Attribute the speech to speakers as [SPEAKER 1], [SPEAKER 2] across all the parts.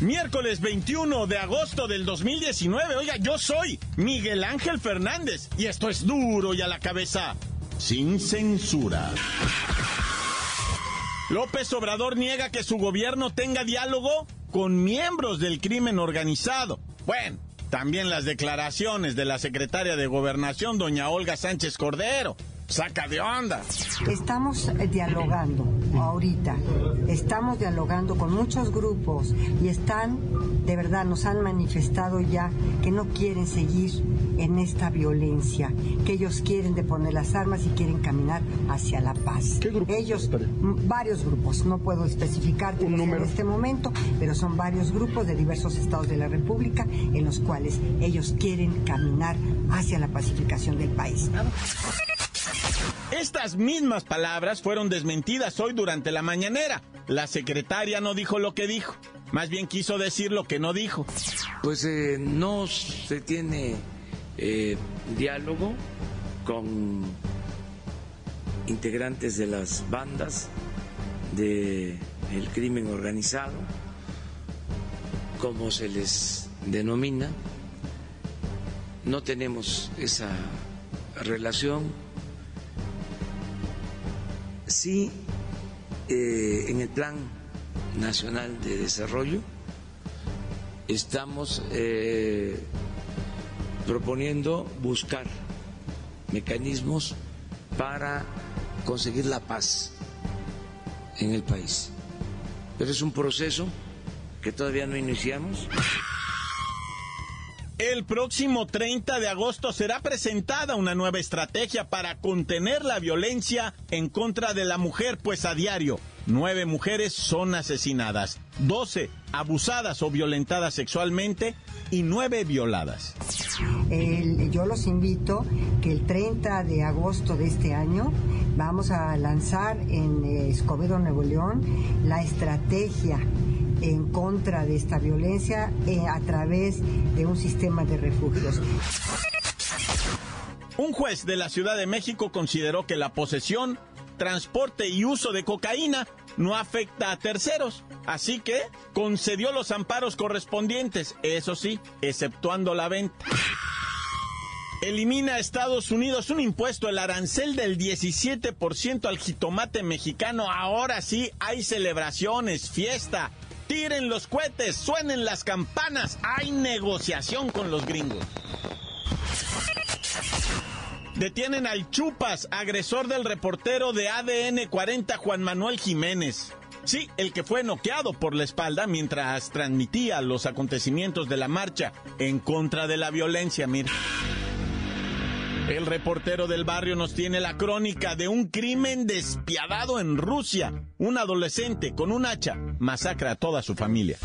[SPEAKER 1] Miércoles 21 de agosto del 2019. Oiga, yo soy Miguel Ángel Fernández y esto es duro y a la cabeza, sin censura. López Obrador niega que su gobierno tenga diálogo con miembros del crimen organizado. Bueno, también las declaraciones de la secretaria de Gobernación, doña Olga Sánchez Cordero saca de onda.
[SPEAKER 2] Estamos eh, dialogando ahorita, estamos dialogando con muchos grupos y están, de verdad, nos han manifestado ya que no quieren seguir en esta violencia, que ellos quieren deponer las armas y quieren caminar hacia la paz.
[SPEAKER 3] ¿Qué grupos?
[SPEAKER 2] Ellos, varios grupos, no puedo especificarte en este momento, pero son varios grupos de diversos estados de la República en los cuales ellos quieren caminar hacia la pacificación del país.
[SPEAKER 1] Estas mismas palabras fueron desmentidas hoy durante la mañanera. La secretaria no dijo lo que dijo, más bien quiso decir lo que no dijo.
[SPEAKER 4] Pues eh, no se tiene eh, diálogo con integrantes de las bandas del crimen organizado, como se les denomina. No tenemos esa relación Sí, eh, en el Plan Nacional de Desarrollo estamos eh, proponiendo buscar mecanismos para conseguir la paz en el país. Pero es un proceso que todavía no iniciamos.
[SPEAKER 1] El próximo 30 de agosto será presentada una nueva estrategia para contener la violencia en contra de la mujer, pues a diario nueve mujeres son asesinadas, 12 abusadas o violentadas sexualmente y nueve violadas.
[SPEAKER 2] yo los invito que el 30 de agosto de este año vamos a lanzar en eh, Escobedo, Nuevo León, la estrategia en contra de esta violencia eh, a través de un sistema de refugios.
[SPEAKER 1] Un juez de la Ciudad de México consideró que la posesión, transporte y uso de cocaína no afecta a terceros, así que concedió los amparos correspondientes, eso sí, exceptuando la venta. Elimina a Estados Unidos un impuesto, el arancel del 17% al jitomate mexicano. Ahora sí hay celebraciones, fiesta, Tiren los cohetes, suenen las campanas. Hay negociación con los gringos. Detienen al Chupas, agresor del reportero de ADN 40 Juan Manuel Jiménez. Sí, el que fue noqueado por la espalda mientras transmitía los acontecimientos de la marcha en contra de la violencia, mira. El reportero del barrio nos tiene la crónica de un crimen despiadado en Rusia. Un adolescente con un hacha masacra a toda su familia.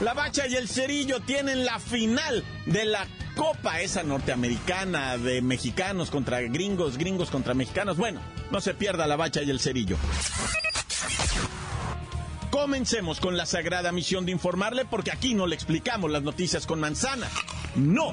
[SPEAKER 1] La Bacha y el Cerillo tienen la final de la Copa esa norteamericana de mexicanos contra gringos, gringos contra mexicanos. Bueno, no se pierda la Bacha y el Cerillo. Comencemos con la sagrada misión de informarle porque aquí no le explicamos las noticias con manzana. No,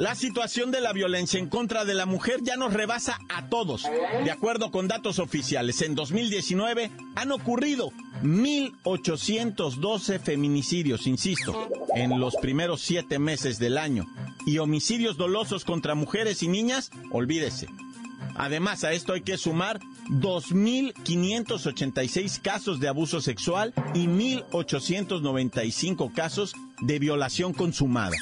[SPEAKER 1] La situación de la violencia en contra de la mujer ya nos rebasa a todos. De acuerdo con datos oficiales, en 2019 han ocurrido 1.812 feminicidios, insisto, en los primeros siete meses del año. Y homicidios dolosos contra mujeres y niñas, olvídese. Además, a esto hay que sumar 2.586 casos de abuso sexual y 1.895 casos de violación consumada.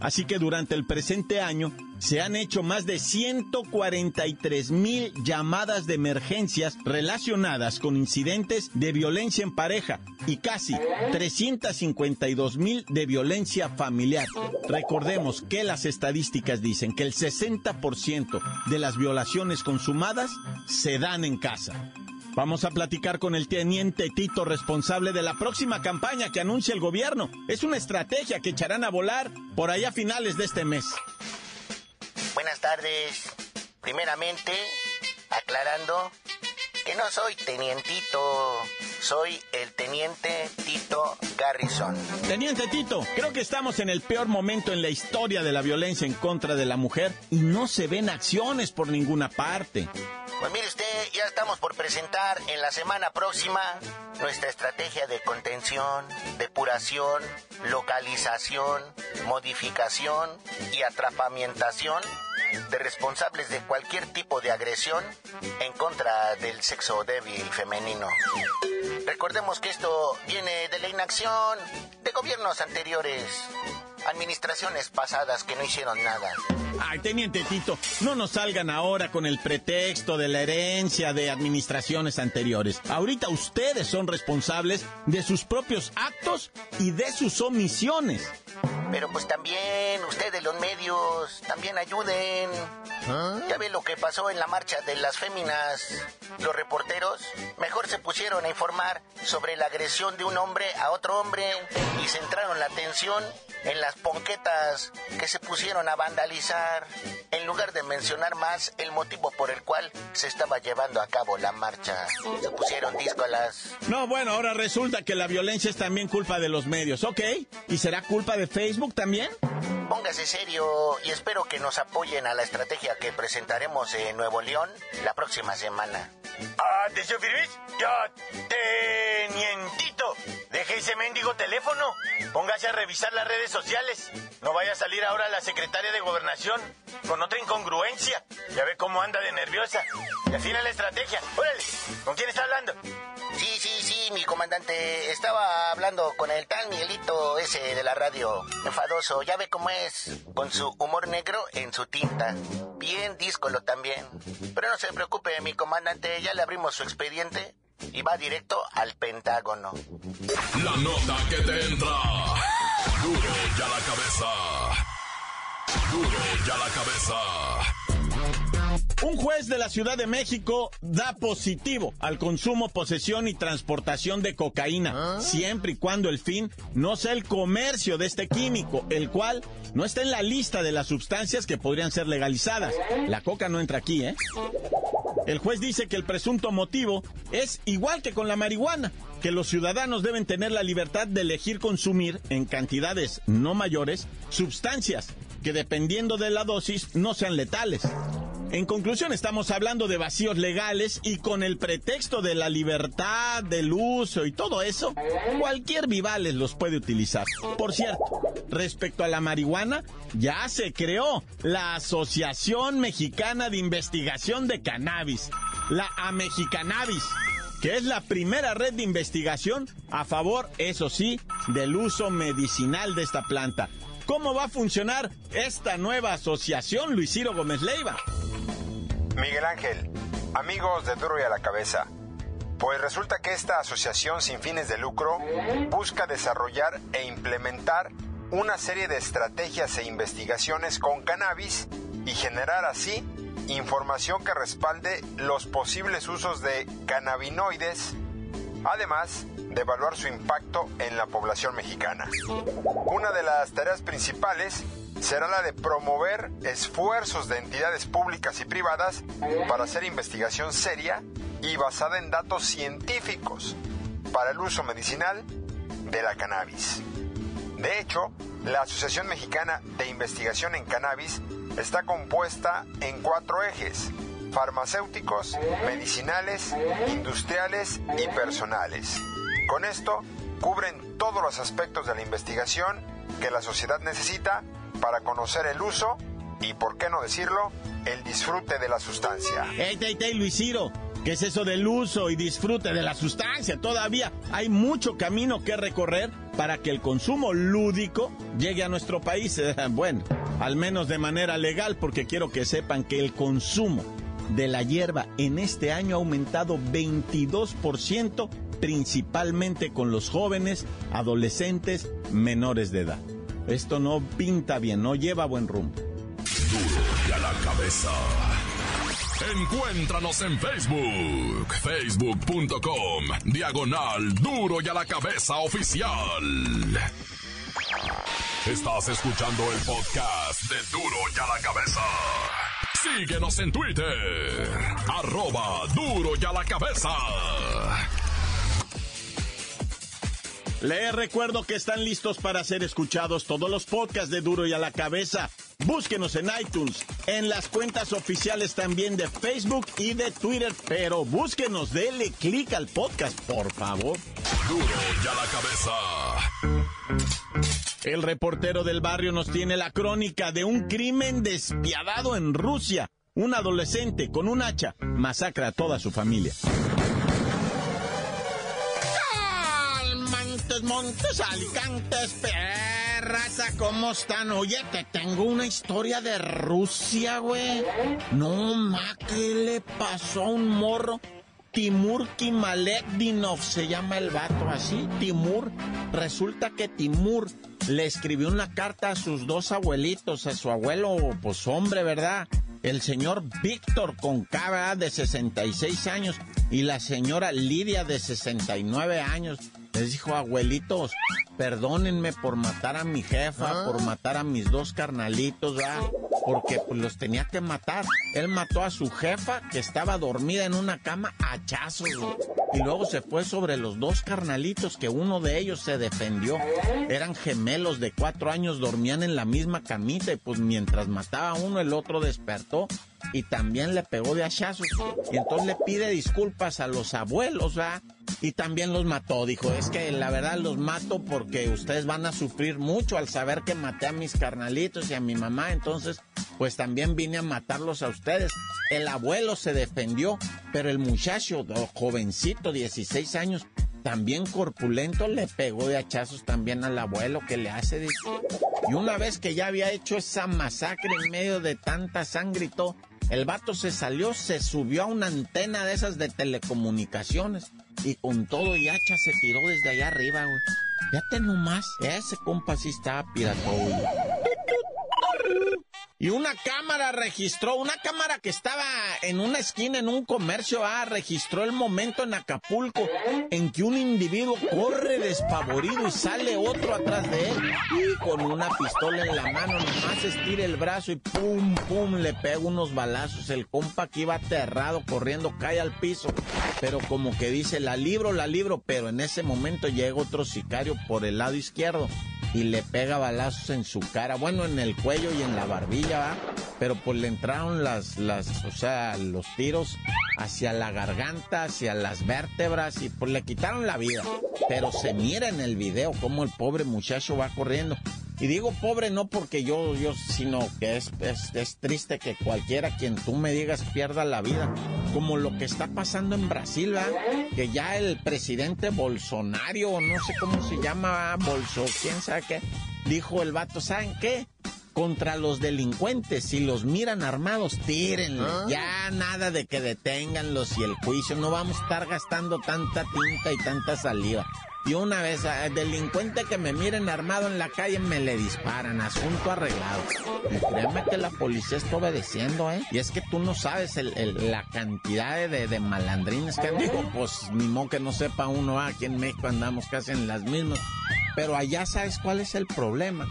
[SPEAKER 1] Así que durante el presente año se han hecho más de 143 mil llamadas de emergencias relacionadas con incidentes de violencia en pareja y casi 352 mil de violencia familiar. Recordemos que las estadísticas dicen que el 60% de las violaciones consumadas se dan en casa. Vamos a platicar con el teniente Tito, responsable de la próxima campaña que anuncia el gobierno. Es una estrategia que echarán a volar por ahí a finales de este mes.
[SPEAKER 3] Buenas tardes. Primeramente, aclarando que no soy tenientito, soy el teniente Tito Garrison.
[SPEAKER 1] Teniente Tito, creo que estamos en el peor momento en la historia de la violencia en contra de la mujer y no se ven acciones por ninguna parte.
[SPEAKER 3] Pues mire usted, ya estamos por presentar en la semana próxima nuestra estrategia de contención, depuración, localización, modificación y atrapamientación de responsables de cualquier tipo de agresión en contra del sexo débil femenino. Recordemos que esto viene de la inacción de gobiernos anteriores, administraciones pasadas que no hicieron nada.
[SPEAKER 1] Ay, teniente Tito, no nos salgan ahora con el pretexto de la herencia de administraciones anteriores. Ahorita ustedes son responsables de sus propios actos y de sus omisiones.
[SPEAKER 3] Pero pues también ustedes los medios, también ayuden. Ya ve lo que pasó en la marcha de las féminas. Los reporteros mejor se pusieron a informar sobre la agresión de un hombre a otro hombre y centraron la atención en las ponquetas que se pusieron a vandalizar, en lugar de mencionar más el motivo por el cual se estaba llevando a cabo la marcha. Se pusieron díscolas.
[SPEAKER 1] No, bueno, ahora resulta que la violencia es también culpa de los medios, ¿ok? ¿Y será culpa de Facebook también?
[SPEAKER 3] Póngase serio y espero que nos apoyen a la estrategia que presentaremos en Nuevo León la próxima semana.
[SPEAKER 5] Atención, Firmis. Ya, tenientito. Deje ese mendigo teléfono. Póngase a revisar las redes sociales. No vaya a salir ahora la secretaria de Gobernación con otra incongruencia. Ya ve cómo anda de nerviosa. Y afina la estrategia. Órale, ¿con quién está hablando?
[SPEAKER 3] Sí, sí, sí, mi comandante. Estaba hablando con el tal Miguelito ese de la radio. Enfadoso, ya ve cómo es. Con su humor negro en su tinta. Bien díscolo también. Pero no se preocupe, mi comandante. Ya le abrimos su expediente y va directo al Pentágono.
[SPEAKER 6] La nota que te entra. Duro ya la cabeza. Duro ya la cabeza.
[SPEAKER 1] Un juez de la Ciudad de México da positivo al consumo, posesión y transportación de cocaína, siempre y cuando el fin no sea el comercio de este químico, el cual no está en la lista de las sustancias que podrían ser legalizadas. La coca no entra aquí, ¿eh? El juez dice que el presunto motivo es igual que con la marihuana, que los ciudadanos deben tener la libertad de elegir consumir en cantidades no mayores sustancias que dependiendo de la dosis no sean letales. En conclusión, estamos hablando de vacíos legales y con el pretexto de la libertad, del uso y todo eso, cualquier vivales los puede utilizar. Por cierto, respecto a la marihuana, ya se creó la Asociación Mexicana de Investigación de Cannabis, la AMEXICANABIS que es la primera red de investigación a favor, eso sí, del uso medicinal de esta planta. ¿Cómo va a funcionar esta nueva asociación, Luis Ciro Gómez Leiva?
[SPEAKER 7] Miguel Ángel, amigos de Duro y a la Cabeza. Pues resulta que esta asociación sin fines de lucro busca desarrollar e implementar una serie de estrategias e investigaciones con cannabis y generar así información que respalde los posibles usos de cannabinoides, además de evaluar su impacto en la población mexicana. Una de las tareas principales será la de promover esfuerzos de entidades públicas y privadas para hacer investigación seria y basada en datos científicos para el uso medicinal de la cannabis. De hecho, la Asociación Mexicana de Investigación en Cannabis está compuesta en cuatro ejes, farmacéuticos, medicinales, industriales y personales. Con esto, cubren todos los aspectos de la investigación que la sociedad necesita para conocer el uso y, por qué no decirlo, el disfrute de la sustancia.
[SPEAKER 1] ¡Ey, ey, ey, Luis Ciro! ¿Qué es eso del uso y disfrute de la sustancia? Todavía hay mucho camino que recorrer para que el consumo lúdico llegue a nuestro país. Bueno, al menos de manera legal, porque quiero que sepan que el consumo de la hierba en este año ha aumentado 22%, principalmente con los jóvenes, adolescentes, menores de edad. Esto no pinta bien, no lleva buen rumbo.
[SPEAKER 6] Duro y a la cabeza. Encuéntranos en Facebook, facebook.com, diagonal duro y a la cabeza oficial. Estás escuchando el podcast de duro y a la cabeza. Síguenos en Twitter, arroba duro y a la cabeza.
[SPEAKER 1] Les recuerdo que están listos para ser escuchados todos los podcasts de Duro y a la Cabeza. Búsquenos en iTunes, en las cuentas oficiales también de Facebook y de Twitter, pero búsquenos, denle clic al podcast, por favor.
[SPEAKER 6] Duro y a la cabeza.
[SPEAKER 1] El reportero del barrio nos tiene la crónica de un crimen despiadado en Rusia. Un adolescente con un hacha masacra a toda su familia. Montes, montes, alicantes, perras, ¿cómo están? Oye, te tengo una historia de Rusia, güey. No, ma, ¿qué le pasó a un morro? Timur Kimaletdinov se llama el vato así, Timur. Resulta que Timur le escribió una carta a sus dos abuelitos, a su abuelo, pues hombre, ¿verdad? El señor Víctor Concava, de 66 años, y la señora Lidia, de 69 años. Les dijo, abuelitos, perdónenme por matar a mi jefa, por matar a mis dos carnalitos, ¿verdad? Porque pues, los tenía que matar. Él mató a su jefa, que estaba dormida en una cama, a hachazos. Y luego se fue sobre los dos carnalitos, que uno de ellos se defendió. Eran gemelos de cuatro años, dormían en la misma camita, y pues mientras mataba a uno, el otro despertó y también le pegó de hachazos. Y entonces le pide disculpas a los abuelos, ¿verdad? Y también los mató. Dijo, es que la verdad los mato porque ustedes van a sufrir mucho al saber que maté a mis carnalitos y a mi mamá. Entonces, pues también vine a matarlos a ustedes. El abuelo se defendió, pero el muchacho, jovencito, 16 años, también corpulento, le pegó de hachazos también al abuelo que le hace. Dice. Y una vez que ya había hecho esa masacre en medio de tanta sangre el vato se salió, se subió a una antena de esas de telecomunicaciones y con todo y hacha se tiró desde allá arriba, güey. Fíjate nomás, ese compa sí estaba pirata, güey. Y una cámara registró, una cámara que estaba en una esquina en un comercio, ah, registró el momento en Acapulco en que un individuo corre despavorido y sale otro atrás de él y con una pistola en la mano nomás estira el brazo y pum, pum, le pega unos balazos. El compa que iba aterrado corriendo cae al piso, pero como que dice, la libro, la libro, pero en ese momento llega otro sicario por el lado izquierdo y le pega balazos en su cara, bueno, en el cuello y en la barbilla, ¿va? pero pues le entraron las, las, o sea, los tiros hacia la garganta, hacia las vértebras y pues le quitaron la vida. Pero se mira en el video cómo el pobre muchacho va corriendo. Y digo pobre no porque yo, yo, sino que es, es, es, triste que cualquiera quien tú me digas pierda la vida. Como lo que está pasando en Brasil, ¿verdad? Que ya el presidente Bolsonaro, no sé cómo se llama, Bolso, quién sabe qué, dijo el vato, ¿saben qué? contra los delincuentes. Si los miran armados, tírenlos. Ya nada de que deténganlos y el juicio. No vamos a estar gastando tanta tinta y tanta saliva. Y una vez, al delincuente que me miren armado en la calle, me le disparan. Asunto arreglado. Y créeme que la policía está obedeciendo, ¿eh? Y es que tú no sabes la cantidad de, de, malandrines que digo, pues ni modo que no sepa uno, aquí en México andamos casi en las mismas. Pero allá sabes cuál es el problema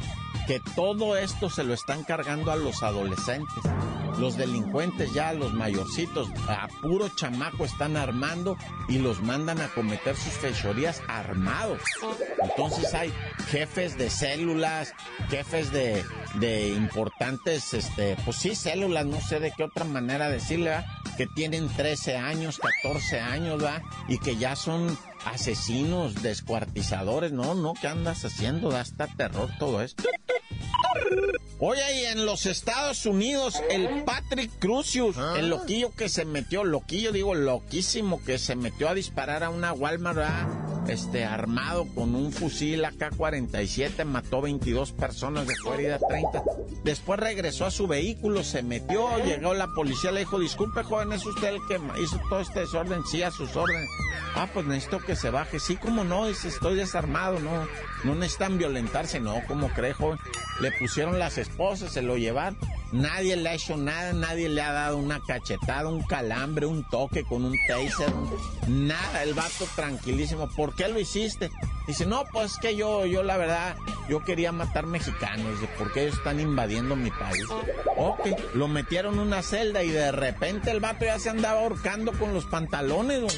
[SPEAKER 1] que todo esto se lo están cargando a los adolescentes. Los delincuentes ya, los mayorcitos, a puro chamaco están armando y los mandan a cometer sus fechorías armados. Entonces hay jefes de células, jefes de, de importantes, este, pues sí, células, no sé de qué otra manera decirle, ¿verdad? que tienen 13 años, 14 años, ¿verdad? Y que ya son asesinos, descuartizadores. No, no, ¿qué andas haciendo? Da hasta terror todo esto. Oye, y en los Estados Unidos, el Patrick Crucius, el loquillo que se metió, loquillo digo, loquísimo, que se metió a disparar a una Walmart, este, armado con un fusil AK-47, mató 22 personas, dejó herida 30. Después regresó a su vehículo, se metió, llegó la policía, le dijo, disculpe joven, es usted el que hizo todo este desorden, sí, a sus órdenes. Ah, pues necesito que se baje, sí, como no, dice, estoy desarmado, no, no necesitan violentarse, no, como cree joven. Le pusieron las esposas, se lo llevaron Nadie le ha hecho nada, nadie le ha dado una cachetada, un calambre, un toque con un taser. Nada, el vato tranquilísimo. ¿Por qué lo hiciste? Dice, no, pues que yo, yo la verdad, yo quería matar mexicanos, porque ellos están invadiendo mi país. Ok, lo metieron en una celda y de repente el vato ya se andaba ahorcando con los pantalones, güey.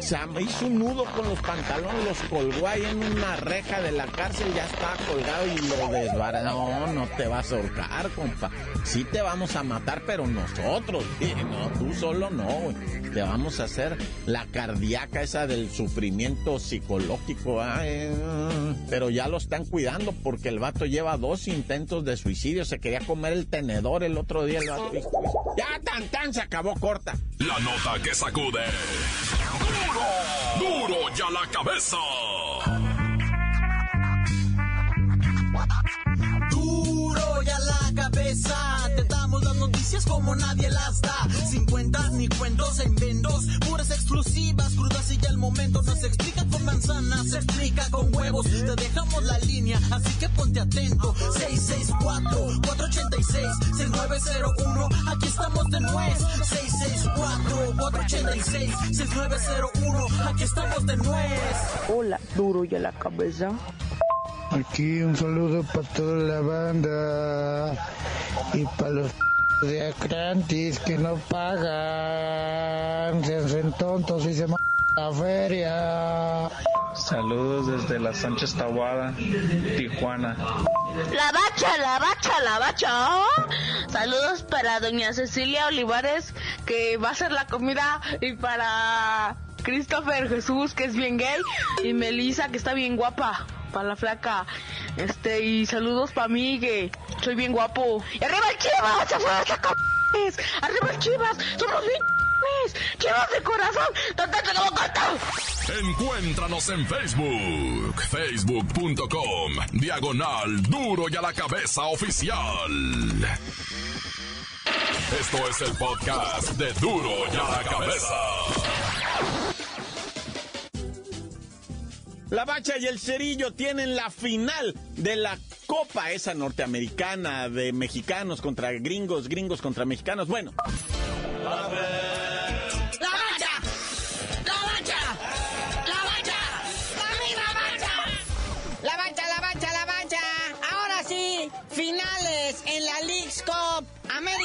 [SPEAKER 1] Se hizo un nudo con los pantalones, los colgó ahí en una reja de la cárcel, ya estaba colgado y lo desbarató. No, no te vas a ahorcar, compa. Sí te vamos a matar, pero nosotros, no, tú solo no, güey. Te vamos a hacer la cardíaca esa del sufrimiento psicológico, pero ya lo están cuidando porque el vato lleva dos intentos de suicidio. Se quería comer el tenedor el otro día. El vato ya tan tan se acabó corta.
[SPEAKER 6] La nota que sacude. Duro, duro ya la cabeza.
[SPEAKER 8] Noticias como nadie las da. Sin cuentas ni cuentos en vendos. Puras exclusivas, crudas y ya el momento. No se explica con manzanas, se explica con huevos. Te dejamos la línea, así que ponte atento. 664-486-6901. Aquí estamos de nuez. 664-486-6901. Aquí estamos de nuez.
[SPEAKER 9] Hola, duro y a la cabeza.
[SPEAKER 10] Aquí un saludo para toda la banda y para los de Acrantis que no pagan, se hacen tontos y se m la feria.
[SPEAKER 11] Saludos desde la Sánchez Tahuada, Tijuana.
[SPEAKER 12] La bacha, la bacha, la bacha. Saludos para doña Cecilia Olivares, que va a hacer la comida, y para Christopher Jesús, que es bien gay, y Melissa, que está bien guapa para la flaca. Este, y saludos para mí, soy bien guapo. ¡Y arriba el Chivas! ¡Se fue ¡Arriba el Chivas! ¡Somos bien ¡Chivas de corazón! ¡Tontate como corto!
[SPEAKER 6] Encuéntranos en Facebook, facebook.com, diagonal duro y a la cabeza oficial. Esto es el podcast de duro y a la cabeza.
[SPEAKER 1] La Bacha y el Cerillo tienen la final de la Copa esa norteamericana de mexicanos contra gringos, gringos contra mexicanos. Bueno.
[SPEAKER 8] ¡La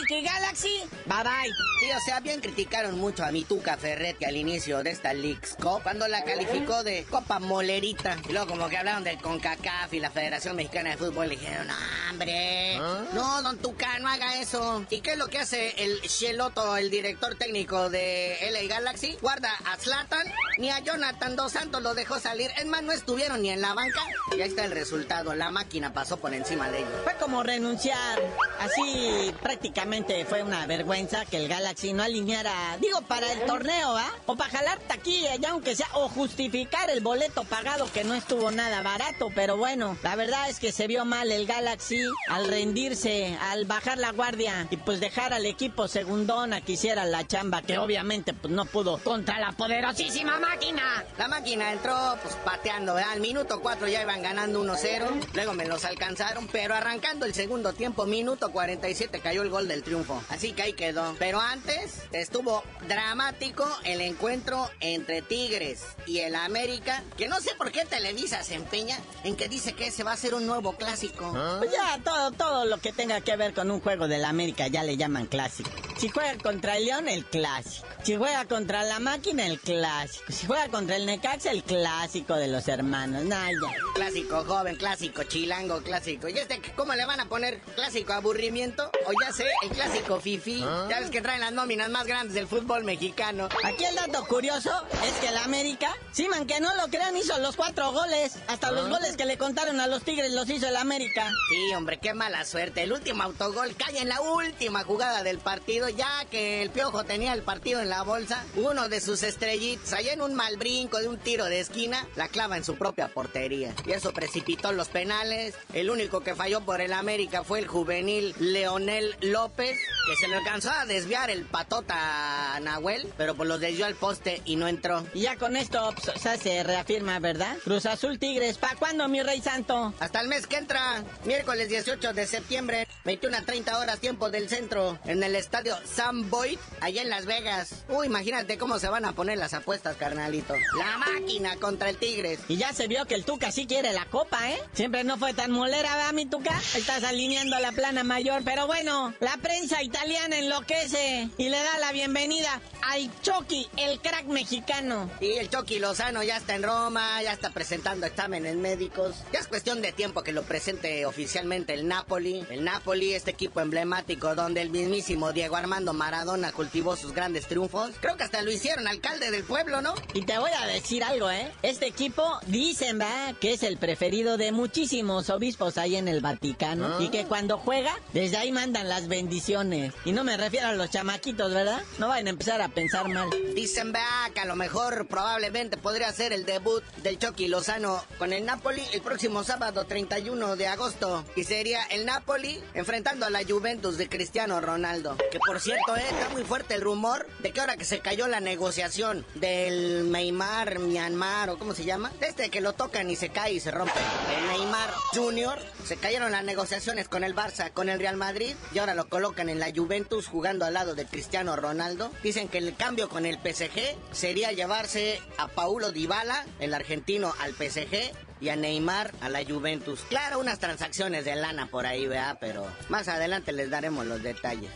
[SPEAKER 13] América y Galaxy, bye bye.
[SPEAKER 14] Sí, o sea, bien criticaron mucho a mi Tuca Ferretti al inicio de esta League's Cup, cuando la calificó de Copa Molerita. Y luego como que hablaron del CONCACAF y la Federación Mexicana de Fútbol, le dijeron, no, hombre, no, don Tuca, no haga eso. ¿Y qué es lo que hace el Sheloto, el director técnico de LA Galaxy? Guarda a Zlatan, ni a Jonathan Dos Santos lo dejó salir. Es más, no estuvieron ni en la banca. Y ahí está el resultado, la máquina pasó por encima de ellos.
[SPEAKER 13] Fue como renunciar, así prácticamente fue una vergüenza que el Galaxy no alineara, digo, para el torneo, ¿ah? O para jalar taquilla, ya aunque sea, o justificar el boleto pagado que no estuvo nada barato, pero bueno, la verdad es que se vio mal el Galaxy al rendirse, al bajar la guardia y pues dejar al equipo segundona que hiciera la chamba, que obviamente pues no pudo contra la poderosísima máquina.
[SPEAKER 14] La máquina entró pues pateando, ¿verdad? Al minuto 4 ya iban ganando 1-0, luego me los alcanzaron, pero arrancando el segundo tiempo, minuto 47 cayó el gol del triunfo. Así que ahí quedó. Pero antes estuvo dramático el encuentro entre Tigres y el América, que no sé por qué Televisa se empeña en que dice que ese va a ser un nuevo clásico.
[SPEAKER 13] Pues ya todo, todo lo que tenga que ver con un juego del América ya le llaman clásico. Si juega contra el León, el clásico. Si juega contra la máquina, el clásico. Si juega contra el Necaxa, el clásico de los hermanos. Nah, ya.
[SPEAKER 14] Clásico joven, clásico chilango, clásico. ¿Y este cómo le van a poner clásico aburrimiento? O ya sé, el clásico fifi. Ya ves que traen las nóminas más grandes del fútbol mexicano.
[SPEAKER 13] Aquí el dato curioso es que el América, sí, man, que no lo crean, hizo los cuatro goles. Hasta los goles que le contaron a los Tigres los hizo el América.
[SPEAKER 14] Sí, hombre, qué mala suerte. El último autogol cae en la última jugada del partido ya que el Piojo tenía el partido en la bolsa, uno de sus estrellitas, allá en un mal brinco de un tiro de esquina, la clava en su propia portería. Y eso precipitó los penales. El único que falló por el América fue el juvenil Leonel López, que se le alcanzó a desviar el patota a Nahuel, pero pues lo desvió al poste y no entró.
[SPEAKER 13] Y ya con esto pues, o sea, se reafirma, ¿verdad? Cruz Azul Tigres, ¿pa' cuándo, mi rey santo?
[SPEAKER 14] Hasta el mes que entra, miércoles 18 de septiembre, 21 a 30 horas tiempo del centro, en el estadio Sam Boyd, allá en Las Vegas. Uy, imagínate cómo se van a poner las apuestas, carnalito. La máquina contra el Tigres.
[SPEAKER 13] Y ya se vio que el Tuca sí quiere la copa, ¿eh? Siempre no fue tan molera, ¿verdad, mi Tuca? Estás alineando la plana mayor, pero bueno, la prensa italiana enloquece y le da la bienvenida al Chucky, el crack mexicano.
[SPEAKER 14] Y el Chucky Lozano ya está en Roma, ya está presentando exámenes médicos. Ya es cuestión de tiempo que lo presente oficialmente el Napoli. El Napoli, este equipo emblemático donde el mismísimo Diego Armando Maradona cultivó sus grandes triunfos. Creo que hasta lo hicieron alcalde del pueblo, ¿no?
[SPEAKER 13] Y te voy a decir algo, ¿eh? Este equipo dicen, ¿verdad? Que es el preferido de muchísimos obispos ahí en el Vaticano. Y que cuando juega, desde ahí mandan las bendiciones. Y no me refiero a los chamaquitos, ¿verdad? No vayan a empezar a pensar mal.
[SPEAKER 14] Dicen, vea, que a lo mejor probablemente podría ser el debut del Chucky Lozano con el Napoli el próximo sábado 31 de agosto. Y sería el Napoli enfrentando a la Juventus de Cristiano Ronaldo. Que por cierto, eh, está muy fuerte el rumor de que ahora que se cayó la negociación del Neymar, Myanmar o cómo se llama, este que lo tocan y se cae y se rompe. El Neymar Junior, se cayeron las negociaciones con el Barça, con el Real Madrid y ahora lo colocan en la Juventus jugando al lado de Cristiano Ronaldo. Dicen que el cambio con el PSG sería llevarse a Paulo Dybala, el argentino, al PSG y a Neymar a la Juventus. Claro, unas transacciones de lana por ahí, vea, pero más adelante les daremos los detalles.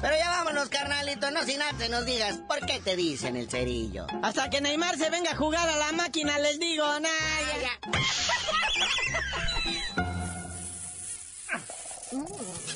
[SPEAKER 14] Pero ya vámonos, carnalito, no sin antes nos digas por qué te dicen el cerillo.
[SPEAKER 13] Hasta que Neymar se venga a jugar a la máquina, les digo, nada.